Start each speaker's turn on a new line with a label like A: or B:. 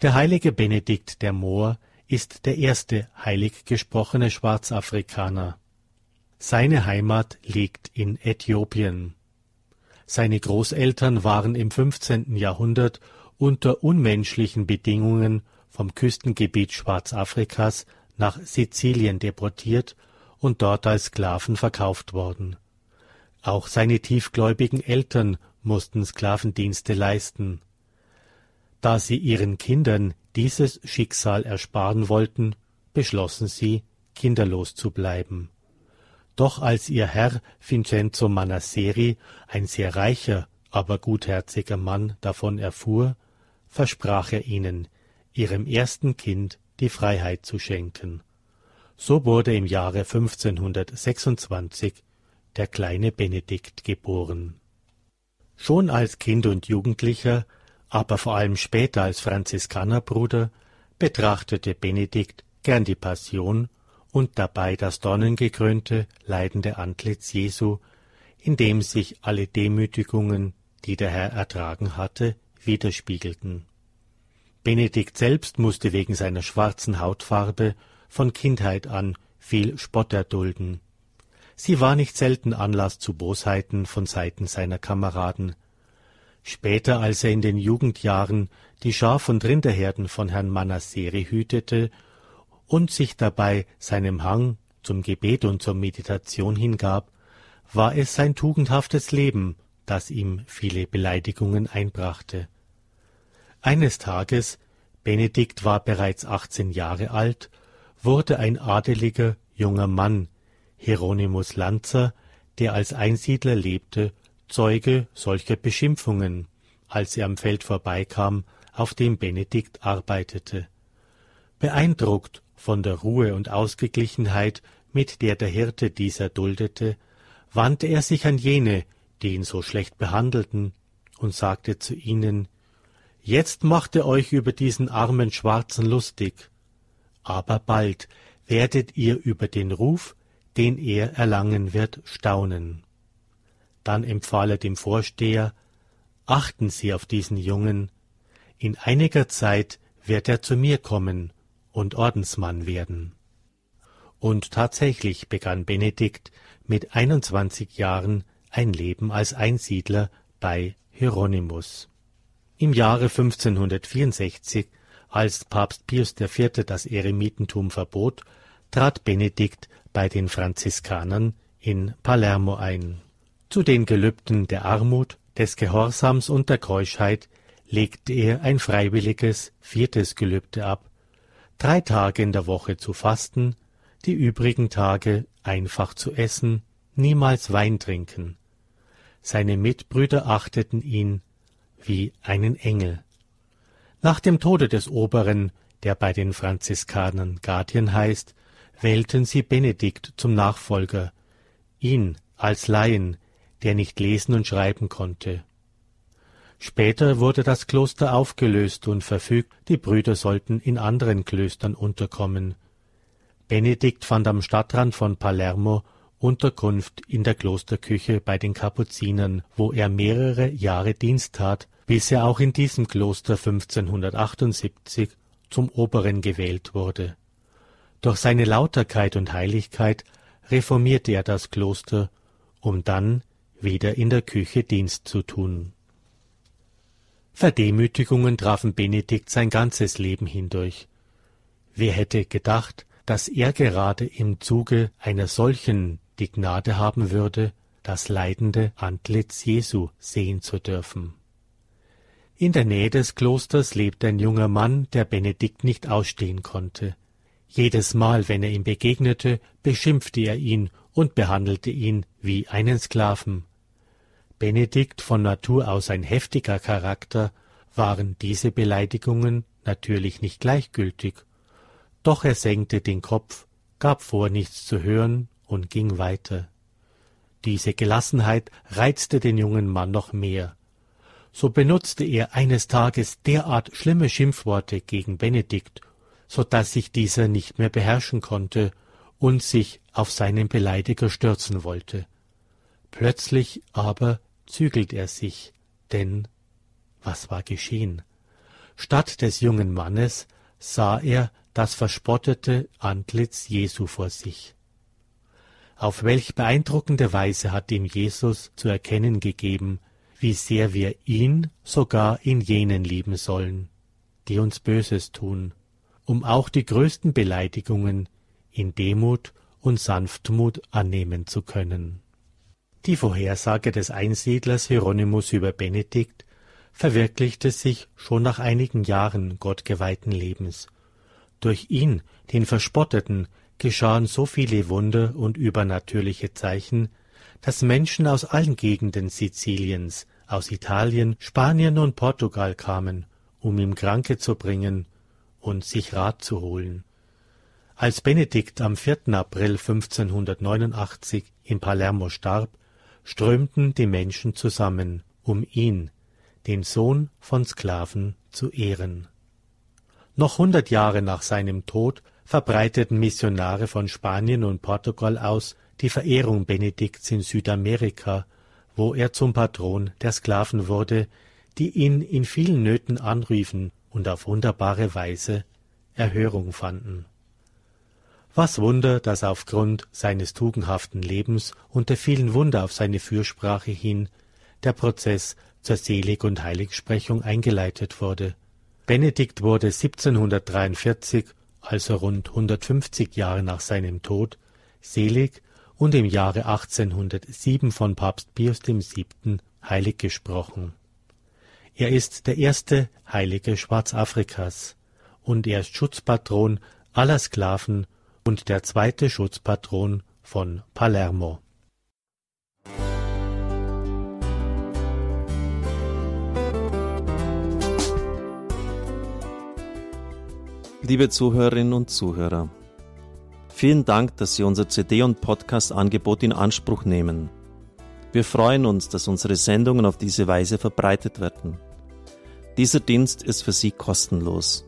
A: Der heilige Benedikt der Moor ist der erste heilig gesprochene Schwarzafrikaner. Seine Heimat liegt in Äthiopien. Seine Großeltern waren im 15. Jahrhundert unter unmenschlichen Bedingungen vom Küstengebiet Schwarzafrikas nach Sizilien deportiert und dort als Sklaven verkauft worden. Auch seine tiefgläubigen Eltern mussten Sklavendienste leisten. Da sie ihren Kindern dieses Schicksal ersparen wollten, beschlossen sie, kinderlos zu bleiben. Doch als ihr Herr Vincenzo Manasseri, ein sehr reicher, aber gutherziger Mann, davon erfuhr, versprach er ihnen, ihrem ersten Kind die Freiheit zu schenken. So wurde im Jahre 1526 der kleine Benedikt geboren. Schon als Kind und Jugendlicher, aber vor allem später als Franziskanerbruder, betrachtete Benedikt gern die Passion und dabei das dornengekrönte, leidende Antlitz Jesu, in dem sich alle Demütigungen, die der Herr ertragen hatte, widerspiegelten. Benedikt selbst musste wegen seiner schwarzen Hautfarbe von Kindheit an viel Spott erdulden. Sie war nicht selten Anlass zu Bosheiten von Seiten seiner Kameraden. Später, als er in den Jugendjahren die Schaf- und Rinderherden von Herrn Manasseri hütete und sich dabei seinem Hang zum Gebet und zur Meditation hingab, war es sein tugendhaftes Leben, das ihm viele Beleidigungen einbrachte. Eines Tages, Benedikt war bereits achtzehn Jahre alt, wurde ein adeliger junger Mann, Hieronymus Lanzer, der als Einsiedler lebte, Zeuge solcher Beschimpfungen, als er am Feld vorbeikam, auf dem Benedikt arbeitete. Beeindruckt von der Ruhe und Ausgeglichenheit, mit der der Hirte dieser duldete, wandte er sich an jene, die ihn so schlecht behandelten, und sagte zu ihnen Jetzt macht ihr euch über diesen armen Schwarzen lustig, aber bald werdet ihr über den Ruf, den er erlangen wird, staunen. Dann empfahl er dem Vorsteher Achten Sie auf diesen Jungen, in einiger Zeit wird er zu mir kommen, und Ordensmann werden. Und tatsächlich begann Benedikt mit einundzwanzig Jahren ein Leben als Einsiedler bei Hieronymus. Im Jahre 1564, als Papst Pius IV. das Eremitentum verbot, trat Benedikt bei den Franziskanern in Palermo ein. Zu den Gelübden der Armut, des Gehorsams und der Keuschheit legte er ein freiwilliges viertes Gelübde ab, drei Tage in der Woche zu fasten, die übrigen Tage einfach zu essen, niemals Wein trinken. Seine Mitbrüder achteten ihn wie einen Engel. Nach dem Tode des Oberen, der bei den Franziskanern Guardian heißt, wählten sie Benedikt zum Nachfolger, ihn als Laien, der nicht lesen und schreiben konnte. Später wurde das Kloster aufgelöst und verfügt, die Brüder sollten in anderen Klöstern unterkommen. Benedikt fand am Stadtrand von Palermo Unterkunft in der Klosterküche bei den Kapuzinern, wo er mehrere Jahre Dienst tat, bis er auch in diesem Kloster 1578 zum Oberen gewählt wurde. Durch seine Lauterkeit und Heiligkeit reformierte er das Kloster, um dann wieder in der Küche Dienst zu tun. Verdemütigungen trafen Benedikt sein ganzes Leben hindurch. Wer hätte gedacht, dass er gerade im Zuge einer solchen die Gnade haben würde, das leidende Antlitz Jesu sehen zu dürfen. In der Nähe des Klosters lebte ein junger Mann, der Benedikt nicht ausstehen konnte. Jedes Mal, wenn er ihm begegnete, beschimpfte er ihn und behandelte ihn wie einen Sklaven. Benedikt von Natur aus ein heftiger Charakter, waren diese Beleidigungen natürlich nicht gleichgültig, doch er senkte den Kopf, gab vor, nichts zu hören und ging weiter. Diese Gelassenheit reizte den jungen Mann noch mehr. So benutzte er eines Tages derart schlimme Schimpfworte gegen Benedikt, so dass sich dieser nicht mehr beherrschen konnte und sich auf seinen Beleidiger stürzen wollte. Plötzlich aber zügelt er sich, denn was war geschehen? Statt des jungen Mannes sah er das verspottete Antlitz Jesu vor sich. Auf welch beeindruckende Weise hat ihm Jesus zu erkennen gegeben, wie sehr wir ihn sogar in jenen lieben sollen, die uns Böses tun, um auch die größten Beleidigungen in Demut und Sanftmut annehmen zu können. Die Vorhersage des Einsiedlers Hieronymus über Benedikt verwirklichte sich schon nach einigen Jahren gottgeweihten Lebens. Durch ihn, den Verspotteten, geschahen so viele Wunder und übernatürliche Zeichen, dass Menschen aus allen Gegenden Siziliens, aus Italien, Spanien und Portugal kamen, um ihm Kranke zu bringen und sich Rat zu holen. Als Benedikt am 4. April 1589 in Palermo starb, strömten die Menschen zusammen, um ihn, den Sohn von Sklaven, zu ehren. Noch hundert Jahre nach seinem Tod verbreiteten Missionare von Spanien und Portugal aus die Verehrung Benedikts in Südamerika, wo er zum Patron der Sklaven wurde, die ihn in vielen Nöten anriefen und auf wunderbare Weise Erhörung fanden. Was Wunder, dass aufgrund seines tugendhaften Lebens und der vielen Wunder auf seine Fürsprache hin der Prozess zur Selig- und Heiligsprechung eingeleitet wurde. Benedikt wurde 1743, also rund 150 Jahre nach seinem Tod, selig und im Jahre 1807 von Papst Pius VII. heilig gesprochen. Er ist der erste Heilige Schwarzafrikas und er ist Schutzpatron aller Sklaven und der zweite Schutzpatron von Palermo.
B: Liebe Zuhörerinnen und Zuhörer, vielen Dank, dass Sie unser CD- und Podcast-Angebot in Anspruch nehmen. Wir freuen uns, dass unsere Sendungen auf diese Weise verbreitet werden. Dieser Dienst ist für Sie kostenlos.